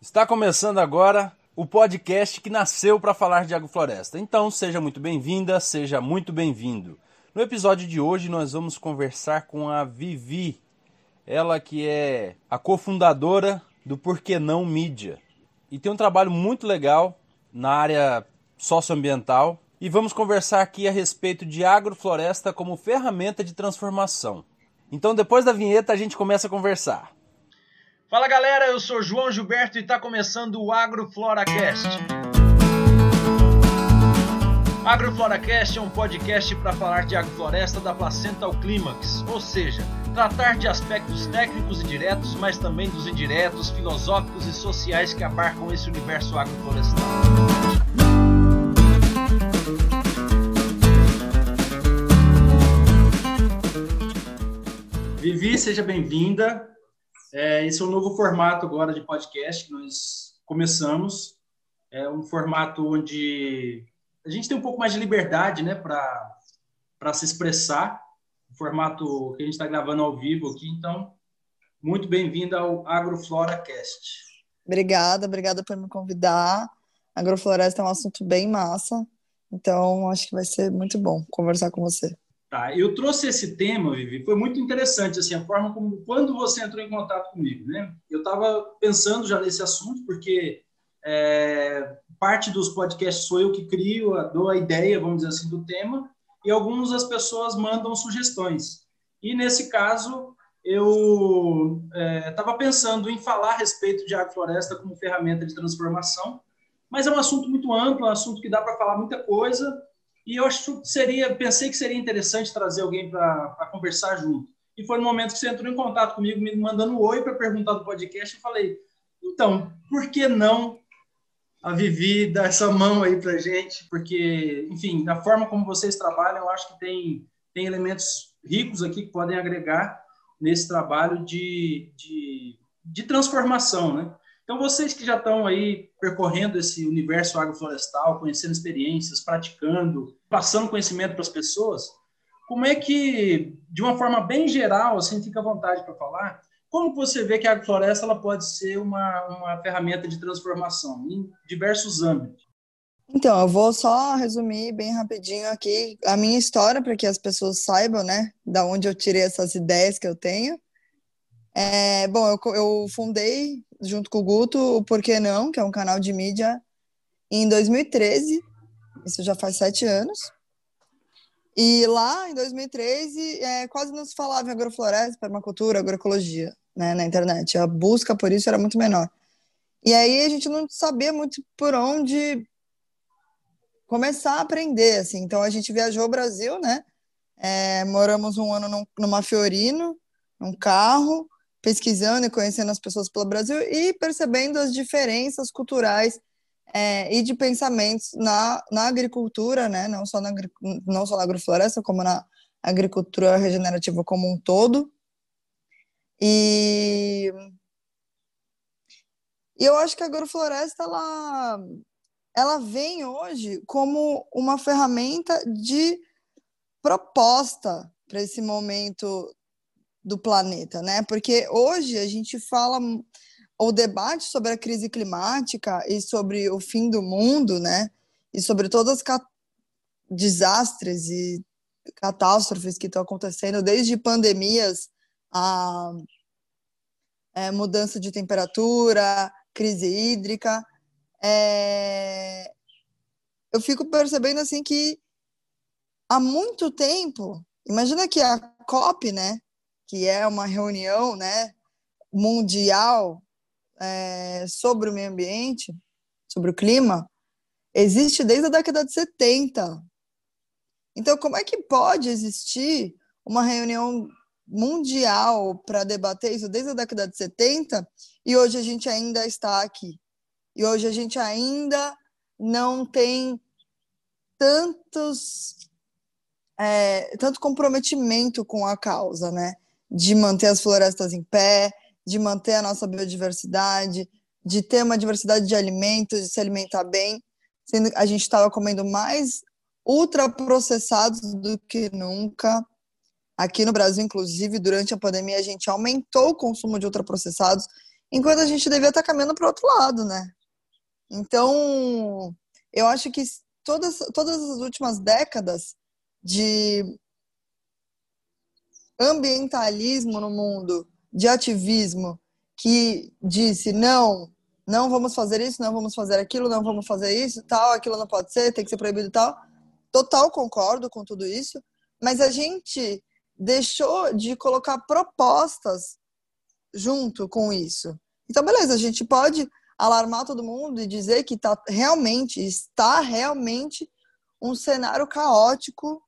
Está começando agora o podcast que nasceu para falar de agrofloresta. Então, seja muito bem-vinda, seja muito bem-vindo. No episódio de hoje, nós vamos conversar com a Vivi, ela que é a cofundadora do Porquê Não Mídia. E tem um trabalho muito legal na área socioambiental. E vamos conversar aqui a respeito de agrofloresta como ferramenta de transformação. Então, depois da vinheta, a gente começa a conversar. Fala galera, eu sou João Gilberto e está começando o AgroFloracast. AgroFloracast é um podcast para falar de agrofloresta da placenta ao clímax, ou seja, tratar de aspectos técnicos e diretos, mas também dos indiretos, filosóficos e sociais que abarcam esse universo agroflorestal. Vivi, seja bem-vinda. É, esse é um novo formato agora de podcast que nós começamos. É um formato onde a gente tem um pouco mais de liberdade né, para se expressar. Um formato que a gente está gravando ao vivo aqui. Então, muito bem-vinda ao AgroFloracast. Obrigada, obrigada por me convidar. Agrofloresta é um assunto bem massa. Então, acho que vai ser muito bom conversar com você. Tá, eu trouxe esse tema, Vivi, foi muito interessante, assim, a forma como, quando você entrou em contato comigo, né? Eu estava pensando já nesse assunto, porque é, parte dos podcasts sou eu que crio, dou a ideia, vamos dizer assim, do tema, e algumas das pessoas mandam sugestões. E, nesse caso, eu estava é, pensando em falar a respeito de agrofloresta como ferramenta de transformação, mas é um assunto muito amplo, é um assunto que dá para falar muita coisa, e eu acho que seria, pensei que seria interessante trazer alguém para conversar junto. E foi no momento que você entrou em contato comigo, me mandando um oi para perguntar do podcast, eu falei, então, por que não a Vivi dar essa mão aí para gente? Porque, enfim, da forma como vocês trabalham, eu acho que tem, tem elementos ricos aqui que podem agregar nesse trabalho de, de, de transformação, né? Então, vocês que já estão aí percorrendo esse universo agroflorestal, conhecendo experiências, praticando, passando conhecimento para as pessoas, como é que, de uma forma bem geral, assim, fica à vontade para falar, como você vê que a agrofloresta ela pode ser uma, uma ferramenta de transformação em diversos âmbitos? Então, eu vou só resumir bem rapidinho aqui a minha história para que as pessoas saibam, né, da onde eu tirei essas ideias que eu tenho. É, bom, eu, eu fundei junto com o Guto, o Porquê Não, que é um canal de mídia, em 2013. Isso já faz sete anos. E lá, em 2013, é, quase não se falava em agrofloresta, permacultura, agroecologia, né, na internet. A busca por isso era muito menor. E aí a gente não sabia muito por onde começar a aprender, assim. Então a gente viajou ao Brasil, né? É, moramos um ano num, numa Fiorino, num carro, pesquisando e conhecendo as pessoas pelo Brasil e percebendo as diferenças culturais é, e de pensamentos na, na agricultura, né? não, só na, não só na agrofloresta, como na agricultura regenerativa como um todo. E, e eu acho que a agrofloresta ela, ela vem hoje como uma ferramenta de proposta para esse momento do planeta, né? Porque hoje a gente fala o debate sobre a crise climática e sobre o fim do mundo, né? E sobre todas as desastres e catástrofes que estão acontecendo, desde pandemias a é, mudança de temperatura, crise hídrica. É... Eu fico percebendo assim que há muito tempo, imagina que a COP, né, que é uma reunião né, mundial é, sobre o meio ambiente, sobre o clima, existe desde a década de 70. Então, como é que pode existir uma reunião mundial para debater isso desde a década de 70 e hoje a gente ainda está aqui? E hoje a gente ainda não tem tantos é, tanto comprometimento com a causa, né? De manter as florestas em pé, de manter a nossa biodiversidade, de ter uma diversidade de alimentos, de se alimentar bem, sendo que a gente estava comendo mais ultraprocessados do que nunca. Aqui no Brasil, inclusive, durante a pandemia, a gente aumentou o consumo de ultraprocessados enquanto a gente devia estar caminhando para o outro lado, né? Então, eu acho que todas, todas as últimas décadas de ambientalismo no mundo, de ativismo, que disse não, não vamos fazer isso, não vamos fazer aquilo, não vamos fazer isso, tal, aquilo não pode ser, tem que ser proibido tal. Total concordo com tudo isso, mas a gente deixou de colocar propostas junto com isso. Então, beleza, a gente pode alarmar todo mundo e dizer que tá realmente, está realmente um cenário caótico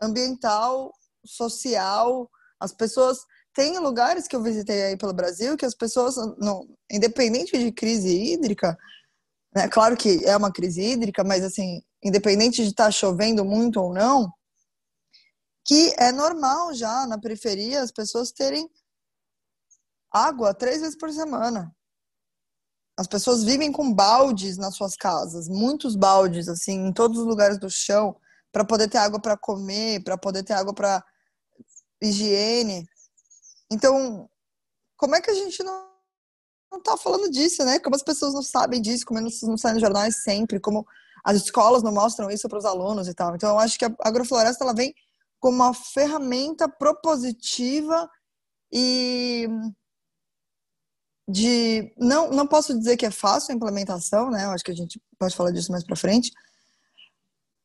ambiental, social. As pessoas tem lugares que eu visitei aí pelo Brasil que as pessoas, não, independente de crise hídrica, né, claro que é uma crise hídrica, mas assim, independente de estar tá chovendo muito ou não, que é normal já na periferia as pessoas terem água três vezes por semana. As pessoas vivem com baldes nas suas casas, muitos baldes, assim, em todos os lugares do chão, para poder ter água para comer, para poder ter água para higiene. Então, como é que a gente não, não tá falando disso, né? Como as pessoas não sabem disso, como não, não sai nos jornais sempre, como as escolas não mostram isso para os alunos e tal. Então, eu acho que a agrofloresta ela vem como uma ferramenta propositiva e de não não posso dizer que é fácil a implementação, né? Eu acho que a gente pode falar disso mais para frente.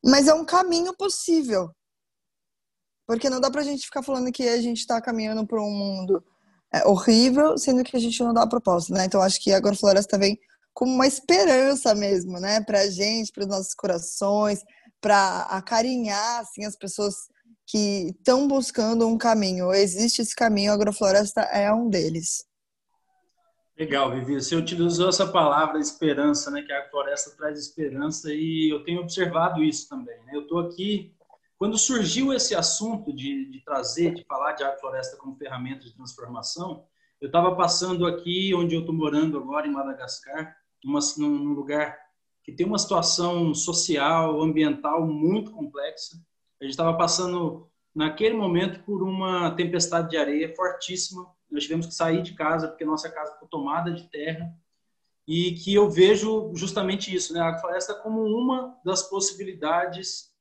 Mas é um caminho possível. Porque não dá pra gente ficar falando que a gente está caminhando para um mundo é, horrível, sendo que a gente não dá a proposta, né? Então acho que a Agrofloresta vem como uma esperança mesmo, né? Pra gente, para os nossos corações, para acarinhar assim, as pessoas que estão buscando um caminho. Existe esse caminho, a Agrofloresta é um deles. Legal, Vivi. Você utilizou essa palavra esperança, né? Que a floresta traz esperança e eu tenho observado isso também. Né? Eu estou aqui quando surgiu esse assunto de, de trazer, de falar de agrofloresta como ferramenta de transformação, eu estava passando aqui onde eu estou morando agora, em Madagascar, uma, num lugar que tem uma situação social, ambiental muito complexa. A gente estava passando, naquele momento, por uma tempestade de areia fortíssima. Nós tivemos que sair de casa, porque nossa casa ficou tomada de terra. E que eu vejo justamente isso, né? a agrofloresta como uma das possibilidades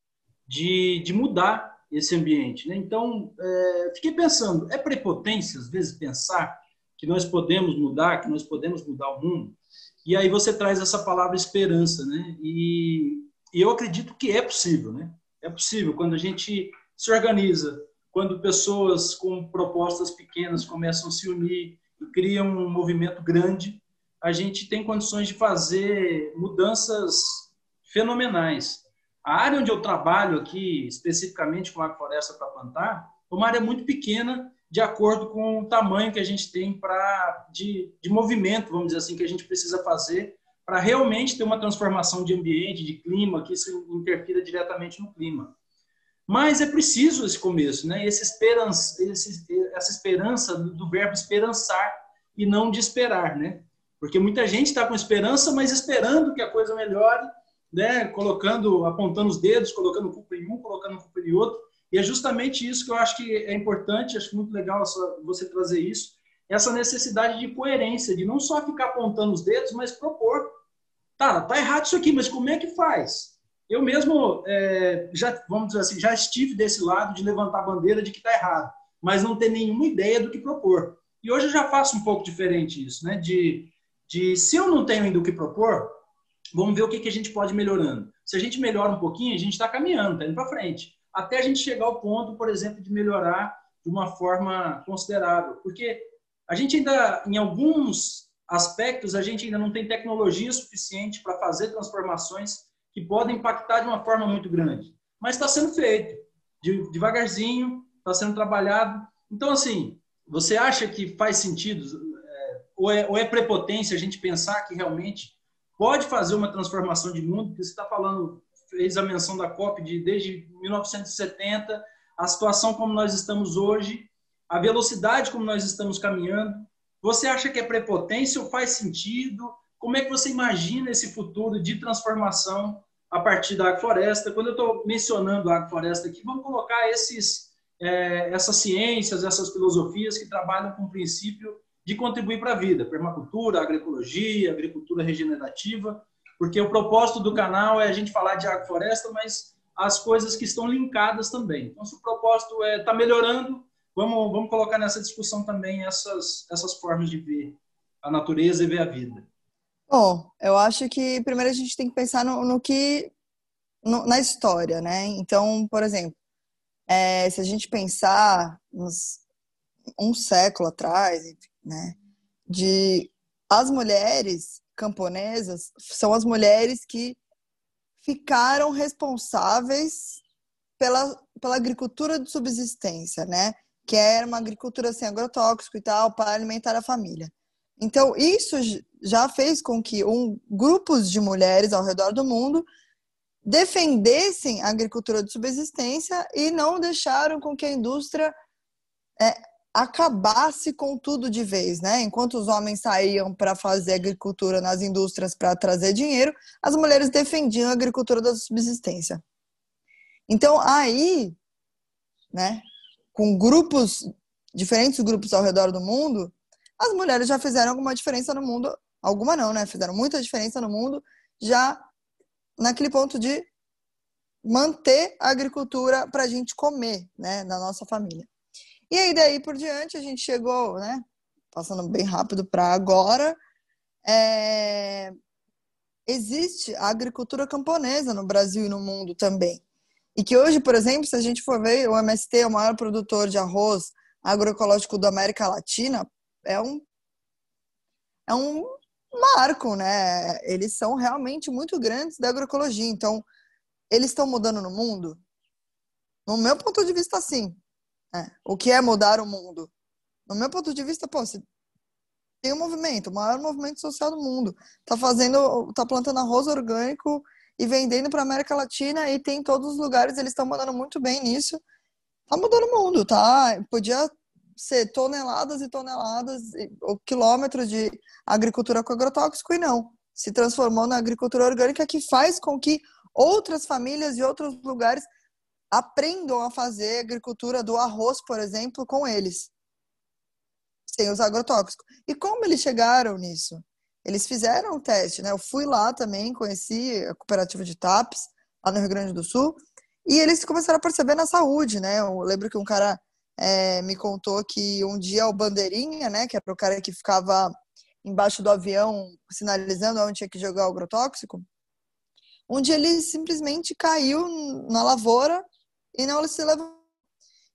de, de mudar esse ambiente. Né? Então, é, fiquei pensando, é prepotência, às vezes, pensar que nós podemos mudar, que nós podemos mudar o mundo? E aí você traz essa palavra esperança, né? E, e eu acredito que é possível, né? É possível quando a gente se organiza, quando pessoas com propostas pequenas começam a se unir e criam um movimento grande, a gente tem condições de fazer mudanças fenomenais. A área onde eu trabalho aqui, especificamente com a floresta para plantar, é uma área muito pequena, de acordo com o tamanho que a gente tem para de, de movimento, vamos dizer assim, que a gente precisa fazer para realmente ter uma transformação de ambiente, de clima, que isso interfira diretamente no clima. Mas é preciso esse começo, né? Esse esperança, esse, essa esperança do verbo esperançar e não de esperar, né? Porque muita gente está com esperança, mas esperando que a coisa melhore né, colocando, apontando os dedos, colocando culpa em um, colocando culpa em outro. E é justamente isso que eu acho que é importante, acho muito legal você trazer isso, essa necessidade de coerência, de não só ficar apontando os dedos, mas propor. Tá, tá errado isso aqui, mas como é que faz? Eu mesmo é, já, vamos dizer assim, já estive desse lado de levantar a bandeira de que está errado, mas não ter nenhuma ideia do que propor. E hoje eu já faço um pouco diferente isso, né? De, de se eu não tenho ainda o que propor, Vamos ver o que, que a gente pode ir melhorando. Se a gente melhora um pouquinho, a gente está caminhando, está indo para frente. Até a gente chegar ao ponto, por exemplo, de melhorar de uma forma considerável. Porque a gente ainda, em alguns aspectos, a gente ainda não tem tecnologia suficiente para fazer transformações que podem impactar de uma forma muito grande. Mas está sendo feito, devagarzinho, está sendo trabalhado. Então, assim, você acha que faz sentido, é, ou, é, ou é prepotência a gente pensar que realmente pode fazer uma transformação de mundo, porque você está falando, fez a menção da COP de desde 1970, a situação como nós estamos hoje, a velocidade como nós estamos caminhando. Você acha que é prepotência ou faz sentido? Como é que você imagina esse futuro de transformação a partir da agrofloresta? Quando eu estou mencionando a agrofloresta aqui, vamos colocar esses, é, essas ciências, essas filosofias que trabalham com o princípio de contribuir para a vida, permacultura, agroecologia, agricultura regenerativa, porque o propósito do canal é a gente falar de agrofloresta, mas as coisas que estão linkadas também. Então, se o propósito é tá melhorando, vamos, vamos colocar nessa discussão também essas, essas formas de ver a natureza e ver a vida. Bom, eu acho que primeiro a gente tem que pensar no, no que no, na história, né? Então, por exemplo, é, se a gente pensar nos, um século atrás, né, de as mulheres camponesas são as mulheres que ficaram responsáveis pela, pela agricultura de subsistência, né? Que era uma agricultura sem agrotóxico e tal, para alimentar a família. Então, isso já fez com que um, grupos de mulheres ao redor do mundo defendessem a agricultura de subsistência e não deixaram com que a indústria é, acabasse com tudo de vez, né? Enquanto os homens saíam para fazer agricultura nas indústrias para trazer dinheiro, as mulheres defendiam a agricultura da subsistência. Então, aí, né, com grupos, diferentes grupos ao redor do mundo, as mulheres já fizeram alguma diferença no mundo, alguma não, né? Fizeram muita diferença no mundo, já naquele ponto de manter a agricultura para a gente comer, né, na nossa família. E aí, daí por diante, a gente chegou, né? Passando bem rápido para agora. É... Existe a agricultura camponesa no Brasil e no mundo também. E que hoje, por exemplo, se a gente for ver, o MST é o maior produtor de arroz agroecológico da América Latina, é um, é um marco, né? Eles são realmente muito grandes da agroecologia. Então, eles estão mudando no mundo? No meu ponto de vista, sim. É. O que é mudar o mundo? No meu ponto de vista, pô, você tem um movimento, o maior movimento social do mundo. Tá fazendo, tá plantando arroz orgânico e vendendo para América Latina e tem em todos os lugares, eles estão mandando muito bem nisso. Tá mudando o mundo, tá? Podia ser toneladas e toneladas ou quilômetros de agricultura com agrotóxico e não. Se transformou na agricultura orgânica que faz com que outras famílias de outros lugares aprendam a fazer agricultura do arroz, por exemplo, com eles, sem os agrotóxicos. E como eles chegaram nisso? Eles fizeram o um teste, né? Eu fui lá também, conheci a cooperativa de TAPS, lá no Rio Grande do Sul, e eles começaram a perceber na saúde, né? Eu lembro que um cara é, me contou que um dia o bandeirinha, né, que era o cara que ficava embaixo do avião sinalizando onde tinha que jogar o agrotóxico, um dia ele simplesmente caiu na lavoura e não se levou.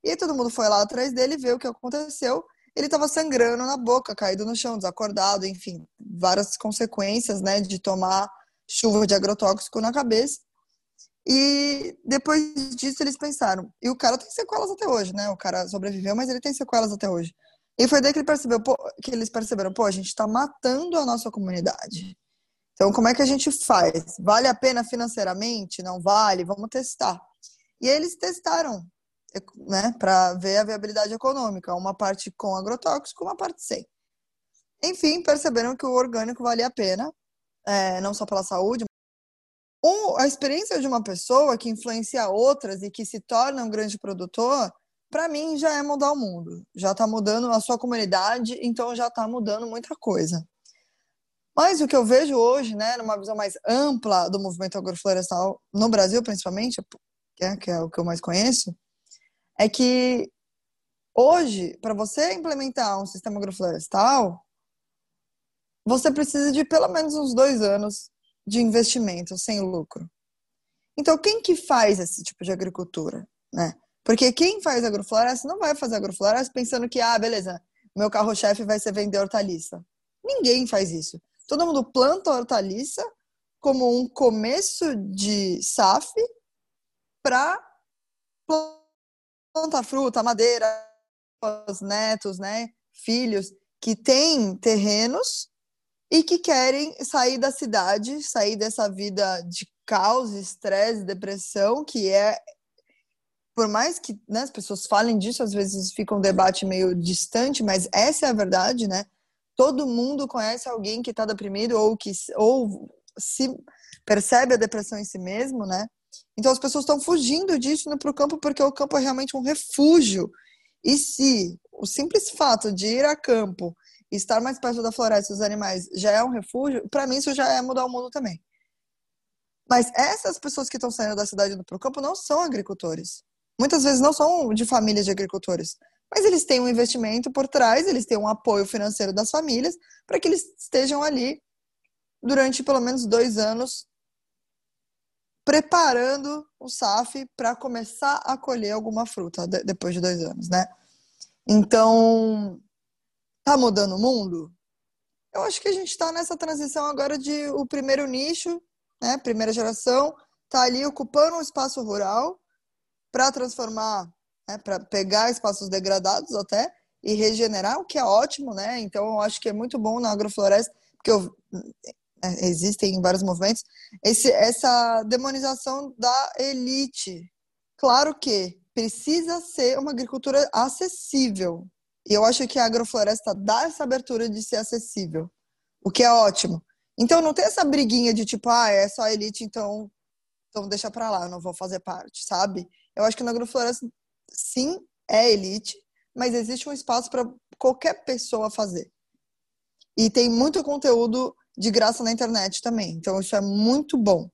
E aí todo mundo foi lá atrás dele ver o que aconteceu. Ele estava sangrando na boca, caído no chão, desacordado, enfim, várias consequências, né, de tomar chuva de agrotóxico na cabeça. E depois disso eles pensaram, e o cara tem sequelas até hoje, né? O cara sobreviveu, mas ele tem sequelas até hoje. E foi daí que, ele percebeu, pô, que eles perceberam, pô, a gente está matando a nossa comunidade. Então, como é que a gente faz? Vale a pena financeiramente? Não vale? Vamos testar. E eles testaram, né, para ver a viabilidade econômica, uma parte com agrotóxico, uma parte sem. Enfim, perceberam que o orgânico valia a pena, é, não só pela saúde. A experiência de uma pessoa que influencia outras e que se torna um grande produtor, para mim já é mudar o mundo. Já está mudando a sua comunidade, então já está mudando muita coisa. Mas o que eu vejo hoje, né, numa visão mais ampla do movimento agroflorestal no Brasil, principalmente, é, que é o que eu mais conheço, é que hoje, para você implementar um sistema agroflorestal, você precisa de pelo menos uns dois anos de investimento sem lucro. Então, quem que faz esse tipo de agricultura, né? Porque quem faz agrofloresta não vai fazer agrofloresta pensando que, ah, beleza, meu carro-chefe vai ser vender hortaliça. Ninguém faz isso. Todo mundo planta hortaliça como um começo de SAF para plantar fruta, madeira, os netos, né, filhos que têm terrenos e que querem sair da cidade, sair dessa vida de caos, estresse, depressão, que é por mais que né, as pessoas falem disso, às vezes fica um debate meio distante, mas essa é a verdade, né? Todo mundo conhece alguém que está deprimido ou que ou se percebe a depressão em si mesmo, né? Então as pessoas estão fugindo disso para o campo porque o campo é realmente um refúgio. E se o simples fato de ir a campo estar mais perto da floresta e dos animais já é um refúgio, para mim isso já é mudar o mundo também. Mas essas pessoas que estão saindo da cidade do campo não são agricultores. Muitas vezes não são de famílias de agricultores. Mas eles têm um investimento por trás, eles têm um apoio financeiro das famílias para que eles estejam ali durante pelo menos dois anos preparando o SAF para começar a colher alguma fruta depois de dois anos, né? Então, tá mudando o mundo? Eu acho que a gente está nessa transição agora de o primeiro nicho, né? Primeira geração, tá ali ocupando um espaço rural para transformar, né? para pegar espaços degradados até e regenerar, o que é ótimo, né? Então, eu acho que é muito bom na agrofloresta, porque eu, é, existem vários movimentos, esse, essa demonização da elite. Claro que precisa ser uma agricultura acessível. E eu acho que a agrofloresta dá essa abertura de ser acessível, o que é ótimo. Então não tem essa briguinha de tipo, ah, é só elite, então, então deixa para lá, eu não vou fazer parte, sabe? Eu acho que na agrofloresta, sim, é elite, mas existe um espaço para qualquer pessoa fazer. E tem muito conteúdo de graça na internet também. Então isso é muito bom.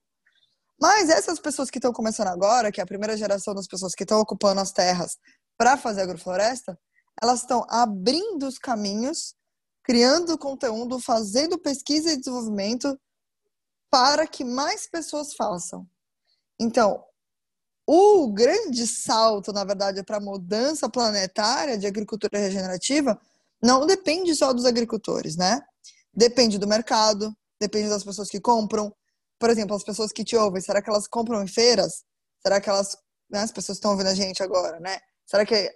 Mas essas pessoas que estão começando agora, que é a primeira geração das pessoas que estão ocupando as terras para fazer agrofloresta, elas estão abrindo os caminhos, criando conteúdo, fazendo pesquisa e desenvolvimento para que mais pessoas façam. Então, o grande salto, na verdade, para a mudança planetária de agricultura regenerativa não depende só dos agricultores, né? Depende do mercado, depende das pessoas que compram, por exemplo, as pessoas que te ouvem, será que elas compram em feiras? Será que elas, né, as pessoas estão ouvindo a gente agora, né? Será que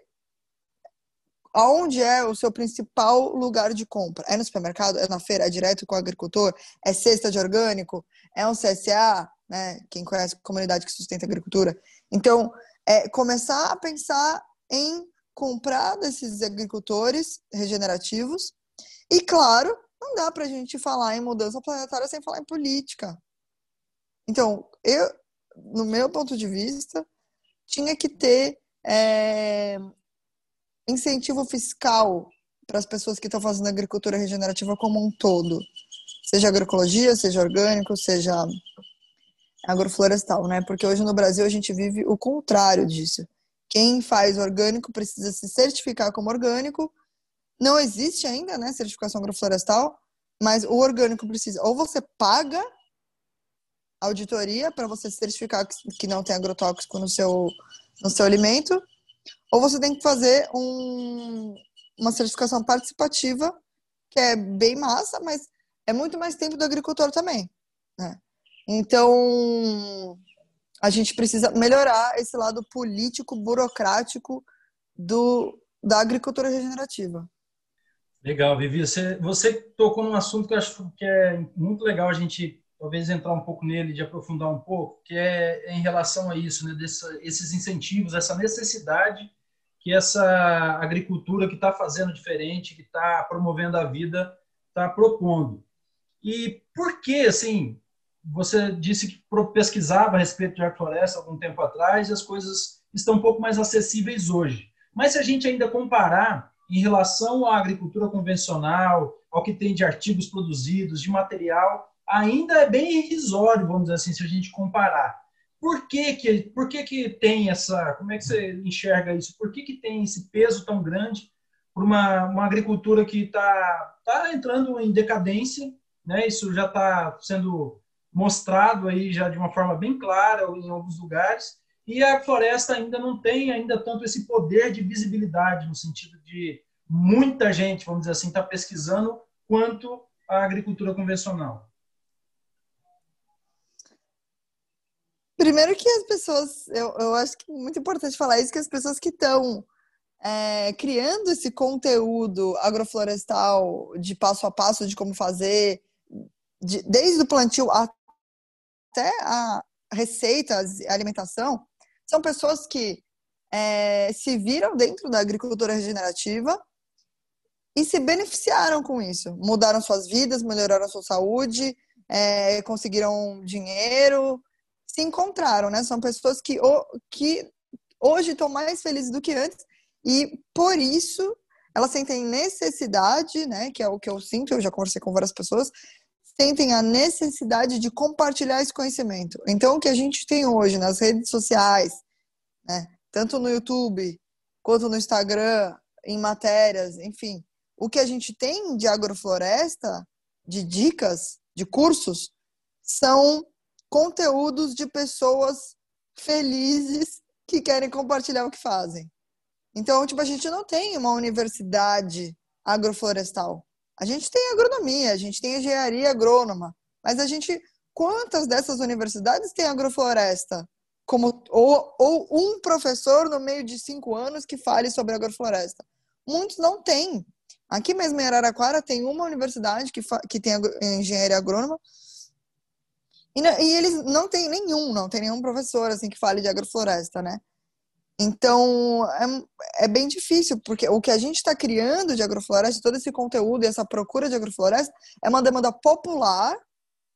aonde é o seu principal lugar de compra? É no supermercado? É na feira? É direto com o agricultor? É cesta de orgânico? É um CSA? Né? Quem conhece a comunidade que sustenta a agricultura. Então, é começar a pensar em comprar desses agricultores regenerativos e, claro, não dá para a gente falar em mudança planetária sem falar em política. Então, eu, no meu ponto de vista, tinha que ter é, incentivo fiscal para as pessoas que estão fazendo agricultura regenerativa como um todo. Seja agroecologia, seja orgânico, seja agroflorestal, né? Porque hoje no Brasil a gente vive o contrário disso. Quem faz orgânico precisa se certificar como orgânico. Não existe ainda, né, certificação agroflorestal, mas o orgânico precisa ou você paga auditoria para você certificar que não tem agrotóxico no seu, no seu alimento, ou você tem que fazer um, uma certificação participativa, que é bem massa, mas é muito mais tempo do agricultor também. Né? Então, a gente precisa melhorar esse lado político, burocrático do, da agricultura regenerativa. Legal, Vivi. Você, você tocou num assunto que eu acho que é muito legal a gente talvez entrar um pouco nele, de aprofundar um pouco, que é em relação a isso, né, esses incentivos, essa necessidade que essa agricultura que está fazendo diferente, que está promovendo a vida, está propondo. E por que, assim, você disse que pesquisava a respeito de agrofloresta algum tempo atrás e as coisas estão um pouco mais acessíveis hoje. Mas se a gente ainda comparar em relação à agricultura convencional, ao que tem de artigos produzidos, de material, ainda é bem irrisório, vamos dizer assim, se a gente comparar. Por que que, por que que tem essa, como é que você enxerga isso? Por que que tem esse peso tão grande para uma, uma agricultura que está tá entrando em decadência, né? Isso já está sendo mostrado aí já de uma forma bem clara em alguns lugares, e a floresta ainda não tem ainda tanto esse poder de visibilidade no sentido de muita gente, vamos dizer assim, está pesquisando quanto a agricultura convencional. Primeiro que as pessoas, eu, eu acho que é muito importante falar isso, que as pessoas que estão é, criando esse conteúdo agroflorestal de passo a passo de como fazer, de, desde o plantio até a receita, a alimentação, são pessoas que é, se viram dentro da agricultura regenerativa e se beneficiaram com isso. Mudaram suas vidas, melhoraram sua saúde, é, conseguiram dinheiro, se encontraram, né? São pessoas que, que hoje estão mais felizes do que antes e por isso elas sentem necessidade, né, que é o que eu sinto, eu já conversei com várias pessoas, sentem a necessidade de compartilhar esse conhecimento. Então, o que a gente tem hoje nas redes sociais, né, tanto no YouTube quanto no Instagram, em matérias, enfim, o que a gente tem de agrofloresta, de dicas, de cursos, são conteúdos de pessoas felizes que querem compartilhar o que fazem. Então, tipo, a gente não tem uma universidade agroflorestal. A gente tem agronomia, a gente tem engenharia agrônoma, mas a gente quantas dessas universidades tem agrofloresta? Como ou, ou um professor no meio de cinco anos que fale sobre agrofloresta? Muitos não têm. Aqui mesmo em Araraquara tem uma universidade que, que tem engenharia agrônoma e, e, eles não tem nenhum, não tem nenhum professor assim que fale de agrofloresta, né? Então, é, é bem difícil, porque o que a gente está criando de agrofloresta, todo esse conteúdo e essa procura de agrofloresta, é uma demanda popular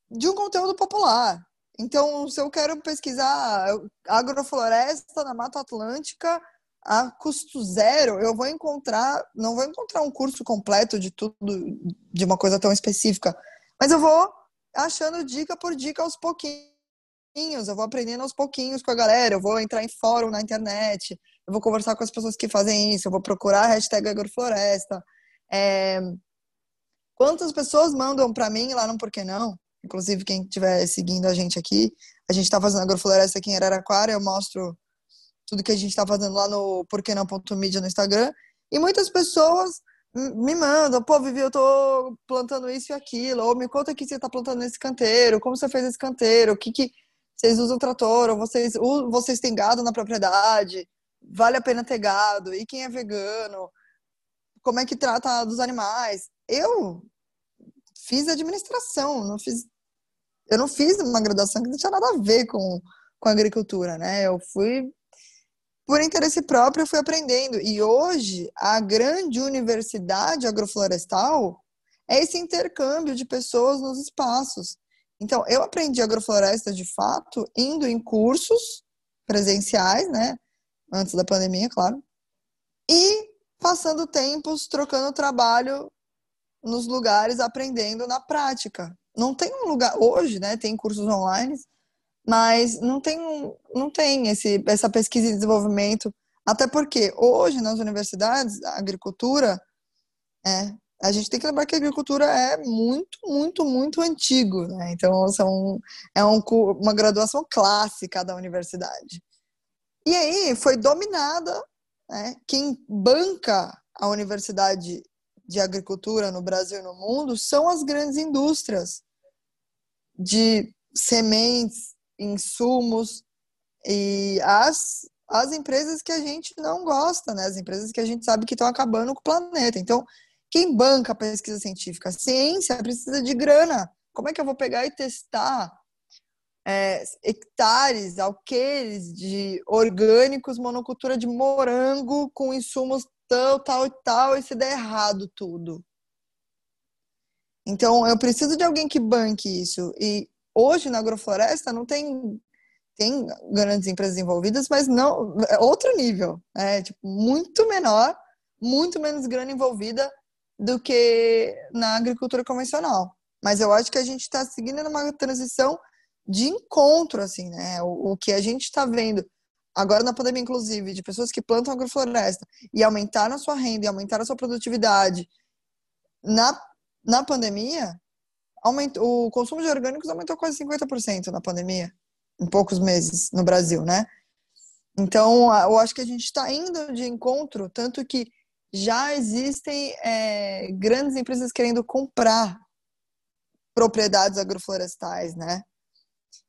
de um conteúdo popular. Então, se eu quero pesquisar agrofloresta na Mata Atlântica a custo zero, eu vou encontrar, não vou encontrar um curso completo de tudo, de uma coisa tão específica, mas eu vou achando dica por dica aos pouquinhos. Eu vou aprendendo aos pouquinhos com a galera, eu vou entrar em fórum na internet, eu vou conversar com as pessoas que fazem isso, eu vou procurar a hashtag agrofloresta. É... Quantas pessoas mandam para mim lá no Porquê Não? Inclusive, quem estiver seguindo a gente aqui, a gente está fazendo agrofloresta aqui em Araraquara, eu mostro tudo que a gente está fazendo lá no porquenão.media no Instagram, e muitas pessoas me mandam, pô, Vivi, eu tô plantando isso e aquilo, ou me conta que você tá plantando nesse canteiro, como você fez esse canteiro, o que que vocês usam trator, ou vocês, vocês têm gado na propriedade, vale a pena ter gado, e quem é vegano, como é que trata dos animais. Eu fiz administração, não fiz, eu não fiz uma graduação que não tinha nada a ver com, com agricultura, né? Eu fui por interesse próprio, eu fui aprendendo. E hoje, a grande universidade agroflorestal é esse intercâmbio de pessoas nos espaços. Então, eu aprendi agrofloresta de fato indo em cursos presenciais, né? Antes da pandemia, claro. E passando tempos trocando trabalho nos lugares, aprendendo na prática. Não tem um lugar hoje, né? Tem cursos online, mas não tem não tem esse essa pesquisa e desenvolvimento, até porque hoje nas universidades a agricultura é a gente tem que lembrar que a agricultura é muito, muito, muito antigo, né? Então, são, é um, uma graduação clássica da universidade. E aí foi dominada, né? Quem banca a universidade de agricultura no Brasil e no mundo são as grandes indústrias de sementes, insumos e as, as empresas que a gente não gosta, né? As empresas que a gente sabe que estão acabando com o planeta. Então, quem banca a pesquisa científica? A ciência precisa de grana. Como é que eu vou pegar e testar é, hectares, alqueires de orgânicos, monocultura de morango com insumos tal, tal e tal, e se der errado tudo? Então, eu preciso de alguém que banque isso. E hoje na agrofloresta não tem tem grandes empresas envolvidas, mas não é outro nível, é tipo muito menor, muito menos grana envolvida do que na agricultura convencional. Mas eu acho que a gente está seguindo numa transição de encontro, assim, né? O, o que a gente está vendo agora na pandemia, inclusive, de pessoas que plantam agrofloresta e aumentaram a sua renda e aumentaram a sua produtividade na, na pandemia, aumentou, o consumo de orgânicos aumentou quase 50% na pandemia, em poucos meses no Brasil, né? Então, eu acho que a gente está indo de encontro, tanto que já existem é, grandes empresas querendo comprar propriedades agroflorestais, né?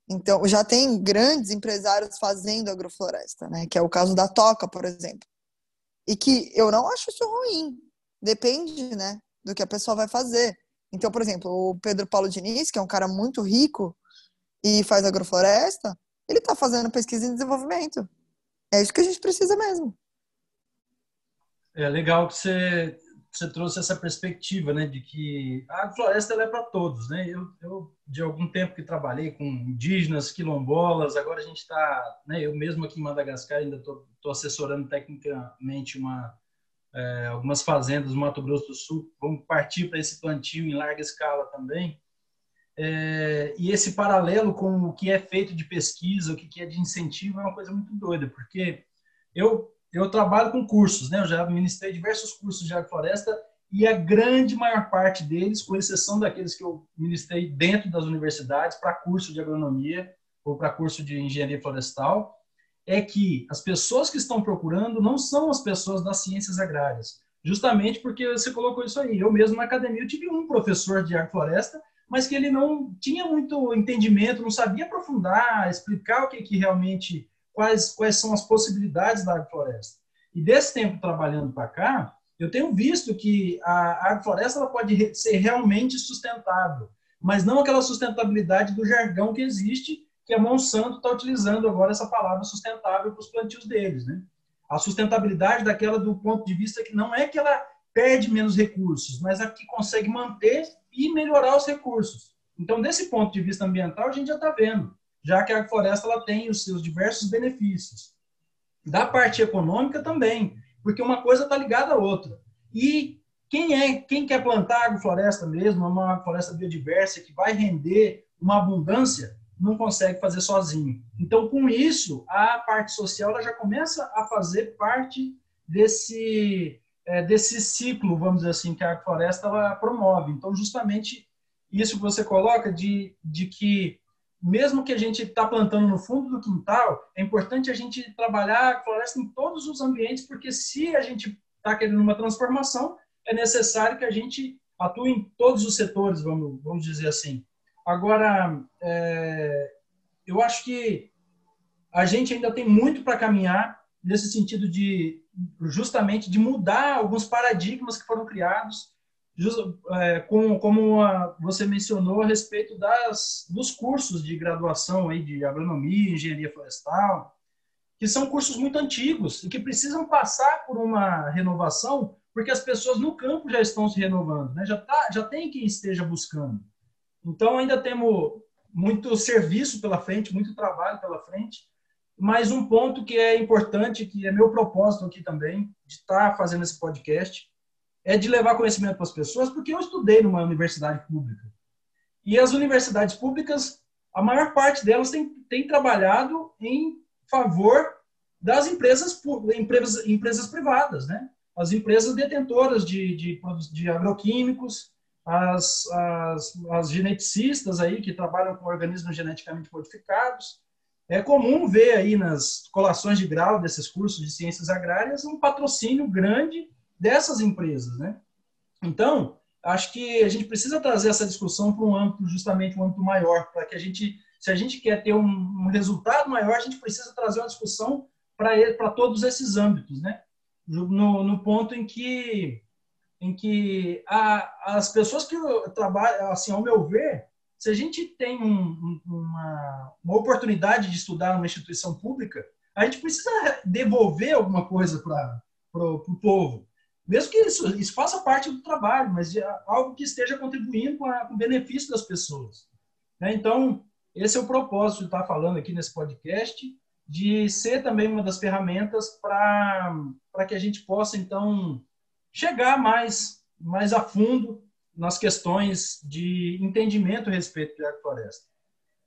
Então, já tem grandes empresários fazendo agrofloresta, né? Que é o caso da Toca, por exemplo. E que eu não acho isso ruim. Depende, né? Do que a pessoa vai fazer. Então, por exemplo, o Pedro Paulo Diniz, que é um cara muito rico e faz agrofloresta, ele está fazendo pesquisa e desenvolvimento. É isso que a gente precisa mesmo. É legal que você, você trouxe essa perspectiva, né, de que a floresta é para todos, né? Eu, eu, de algum tempo que trabalhei com indígenas, quilombolas, agora a gente está, né, eu mesmo aqui em Madagascar ainda estou assessorando tecnicamente uma é, algumas fazendas do Mato Grosso do Sul vão partir para esse plantio em larga escala também. É, e esse paralelo com o que é feito de pesquisa, o que é de incentivo, é uma coisa muito doida, porque eu, eu trabalho com cursos, né? eu já ministrei diversos cursos de agrofloresta e a grande maior parte deles, com exceção daqueles que eu ministrei dentro das universidades, para curso de agronomia ou para curso de engenharia florestal, é que as pessoas que estão procurando não são as pessoas das ciências agrárias, justamente porque você colocou isso aí. Eu mesmo na academia eu tive um professor de agrofloresta mas que ele não tinha muito entendimento, não sabia aprofundar, explicar o que, que realmente, quais, quais são as possibilidades da agrofloresta. E desse tempo trabalhando para cá, eu tenho visto que a agrofloresta ela pode ser realmente sustentável, mas não aquela sustentabilidade do jargão que existe, que a Monsanto está utilizando agora essa palavra sustentável para os plantios deles. Né? A sustentabilidade daquela do ponto de vista que não é que ela perde menos recursos, mas a que consegue manter e melhorar os recursos. Então, desse ponto de vista ambiental, a gente já está vendo, já que a agrofloresta ela tem os seus diversos benefícios. Da parte econômica também, porque uma coisa está ligada à outra. E quem é, quem quer plantar agrofloresta mesmo, uma agrofloresta biodiversa que vai render uma abundância, não consegue fazer sozinho. Então, com isso, a parte social ela já começa a fazer parte desse é, desse ciclo, vamos dizer assim, que a floresta ela promove. Então, justamente isso que você coloca de, de que mesmo que a gente está plantando no fundo do quintal, é importante a gente trabalhar a floresta em todos os ambientes, porque se a gente está querendo uma transformação, é necessário que a gente atue em todos os setores, vamos, vamos dizer assim. Agora, é, eu acho que a gente ainda tem muito para caminhar nesse sentido de justamente de mudar alguns paradigmas que foram criados, just, é, com, como a, você mencionou a respeito das, dos cursos de graduação aí de agronomia, engenharia florestal, que são cursos muito antigos e que precisam passar por uma renovação, porque as pessoas no campo já estão se renovando, né? já, tá, já tem quem esteja buscando. Então, ainda temos muito serviço pela frente, muito trabalho pela frente, mas um ponto que é importante, que é meu propósito aqui também, de estar fazendo esse podcast, é de levar conhecimento para as pessoas, porque eu estudei numa universidade pública. E as universidades públicas, a maior parte delas tem, tem trabalhado em favor das empresas, empresas, empresas privadas, né? As empresas detentoras de, de, de agroquímicos, as, as, as geneticistas aí que trabalham com organismos geneticamente modificados, é comum ver aí nas colações de grau desses cursos de ciências agrárias um patrocínio grande dessas empresas, né? Então, acho que a gente precisa trazer essa discussão para um âmbito, justamente um âmbito maior, para que a gente, se a gente quer ter um, um, resultado maior, a gente precisa trazer uma discussão para todos esses âmbitos, né? No, no ponto em que em que a, as pessoas que trabalham, assim, ao meu ver, se a gente tem um, uma, uma oportunidade de estudar numa instituição pública, a gente precisa devolver alguma coisa para o povo. Mesmo que isso, isso faça parte do trabalho, mas algo que esteja contribuindo com, a, com o benefício das pessoas. Né? Então, esse é o propósito de estar falando aqui nesse podcast, de ser também uma das ferramentas para que a gente possa, então, chegar mais, mais a fundo nas questões de entendimento a respeito de agrofloresta.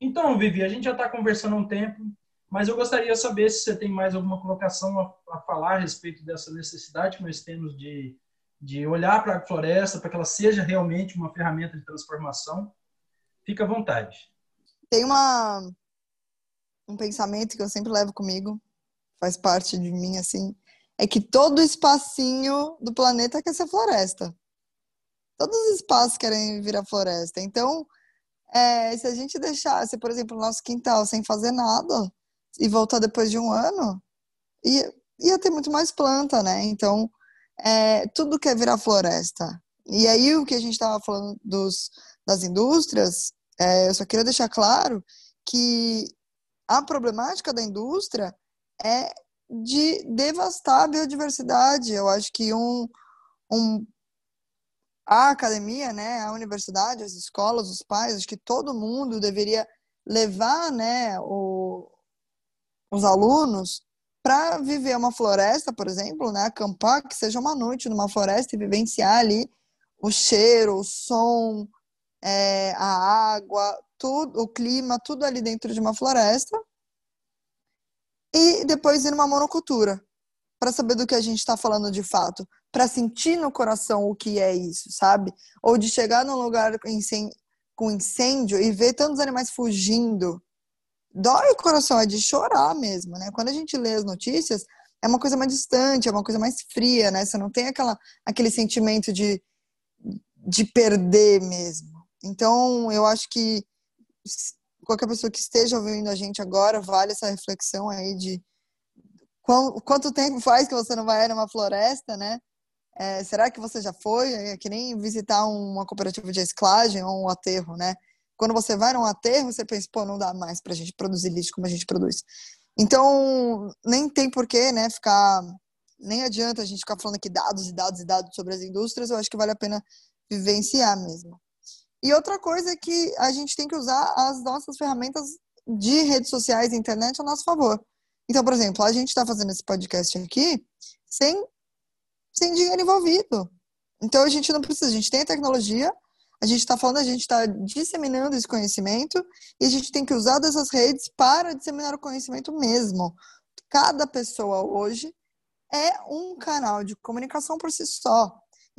Então, Vivi, a gente já está conversando há um tempo, mas eu gostaria de saber se você tem mais alguma colocação a, a falar a respeito dessa necessidade que nós temos de, de olhar para a floresta, para que ela seja realmente uma ferramenta de transformação. Fica à vontade. Tem uma, um pensamento que eu sempre levo comigo, faz parte de mim, assim, é que todo espacinho do planeta quer ser floresta todos os espaços querem virar floresta. Então, é, se a gente deixasse, por exemplo, o nosso quintal sem fazer nada e voltar depois de um ano, ia, ia ter muito mais planta, né? Então, é, tudo quer virar floresta. E aí, o que a gente estava falando dos, das indústrias, é, eu só queria deixar claro que a problemática da indústria é de devastar a biodiversidade. Eu acho que um, um a academia, né, a universidade, as escolas, os pais, acho que todo mundo deveria levar, né, o, os alunos para viver uma floresta, por exemplo, né, acampar, que seja uma noite numa floresta e vivenciar ali o cheiro, o som, é, a água, tudo, o clima, tudo ali dentro de uma floresta. E depois ir numa monocultura, para saber do que a gente está falando de fato, para sentir no coração o que é isso, sabe? Ou de chegar num lugar com incêndio e ver tantos animais fugindo. Dói o coração, é de chorar mesmo, né? Quando a gente lê as notícias, é uma coisa mais distante, é uma coisa mais fria, né? Você não tem aquela, aquele sentimento de, de perder mesmo. Então, eu acho que qualquer pessoa que esteja ouvindo a gente agora, vale essa reflexão aí de quanto tempo faz que você não vai numa floresta, né? É, será que você já foi? É que nem visitar uma cooperativa de reciclagem ou um aterro, né? Quando você vai num aterro, você pensa, pô, não dá mais para a gente produzir lixo como a gente produz. Então, nem tem porquê, né, ficar... Nem adianta a gente ficar falando aqui dados e dados e dados sobre as indústrias, eu acho que vale a pena vivenciar mesmo. E outra coisa é que a gente tem que usar as nossas ferramentas de redes sociais e internet a nosso favor. Então, por exemplo, a gente está fazendo esse podcast aqui sem, sem dinheiro envolvido. Então, a gente não precisa, a gente tem a tecnologia, a gente está falando, a gente está disseminando esse conhecimento e a gente tem que usar dessas redes para disseminar o conhecimento mesmo. Cada pessoa hoje é um canal de comunicação por si só.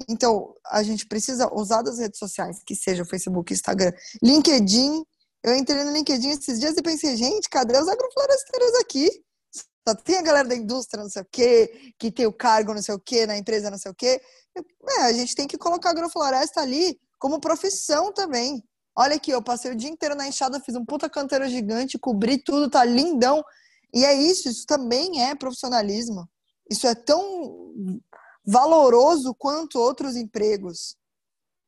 Então, a gente precisa usar das redes sociais, que seja Facebook, Instagram, LinkedIn. Eu entrei no LinkedIn esses dias e pensei, gente, cadê os agrofloresteiros aqui? Só tem a galera da indústria, não sei o quê, que tem o cargo, não sei o quê, na empresa, não sei o quê. É, a gente tem que colocar agrofloresta ali como profissão também. Olha aqui, eu passei o dia inteiro na enxada, fiz um puta canteiro gigante, cobri tudo, tá lindão. E é isso, isso também é profissionalismo. Isso é tão valoroso quanto outros empregos.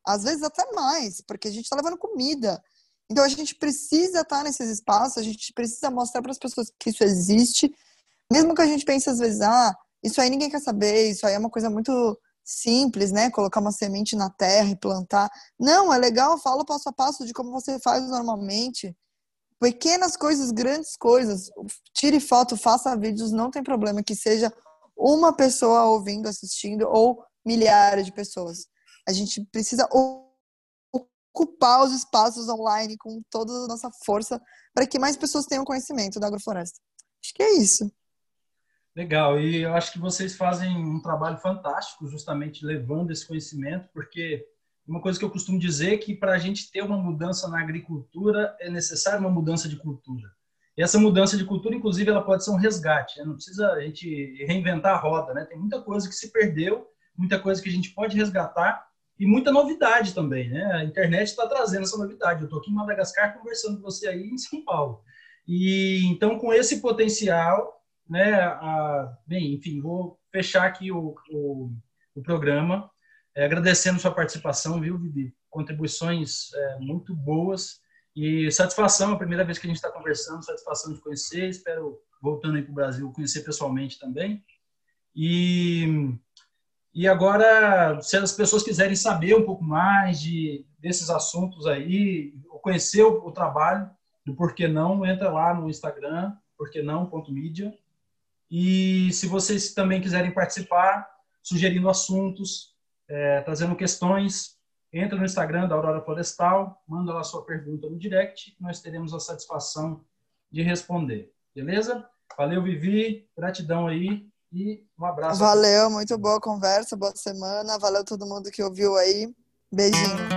Às vezes até mais, porque a gente está levando comida. Então a gente precisa estar tá nesses espaços, a gente precisa mostrar para as pessoas que isso existe, mesmo que a gente pense às vezes, ah, isso aí ninguém quer saber, isso aí é uma coisa muito simples, né? Colocar uma semente na terra e plantar. Não, é legal, fala passo a passo de como você faz normalmente. Pequenas coisas, grandes coisas. Tire foto, faça vídeos, não tem problema que seja uma pessoa ouvindo, assistindo ou milhares de pessoas. A gente precisa ocupar os espaços online com toda a nossa força para que mais pessoas tenham conhecimento da agrofloresta. Acho que é isso. Legal, e eu acho que vocês fazem um trabalho fantástico, justamente levando esse conhecimento, porque uma coisa que eu costumo dizer é que para a gente ter uma mudança na agricultura é necessário uma mudança de cultura. Essa mudança de cultura, inclusive, ela pode ser um resgate. Né? Não precisa a gente reinventar a roda, né? Tem muita coisa que se perdeu, muita coisa que a gente pode resgatar e muita novidade também, né? A internet está trazendo essa novidade. Eu estou aqui em Madagascar conversando com você aí em São Paulo. E então, com esse potencial, né? A, bem, enfim, vou fechar aqui o, o, o programa, é, agradecendo sua participação, viu, Vivi? Contribuições é, muito boas e satisfação, a primeira vez que a gente está conversando, satisfação de conhecer, espero, voltando aí para o Brasil, conhecer pessoalmente também. E, e agora, se as pessoas quiserem saber um pouco mais de, desses assuntos aí, conhecer o, o trabalho do Porquê Não, entra lá no Instagram, porquenão.media. E se vocês também quiserem participar, sugerindo assuntos, é, trazendo questões, entra no Instagram da Aurora Florestal, manda lá sua pergunta no direct, nós teremos a satisfação de responder. Beleza? Valeu, Vivi, gratidão aí e um abraço. Valeu, muito boa conversa, boa semana. Valeu todo mundo que ouviu aí. Beijinho.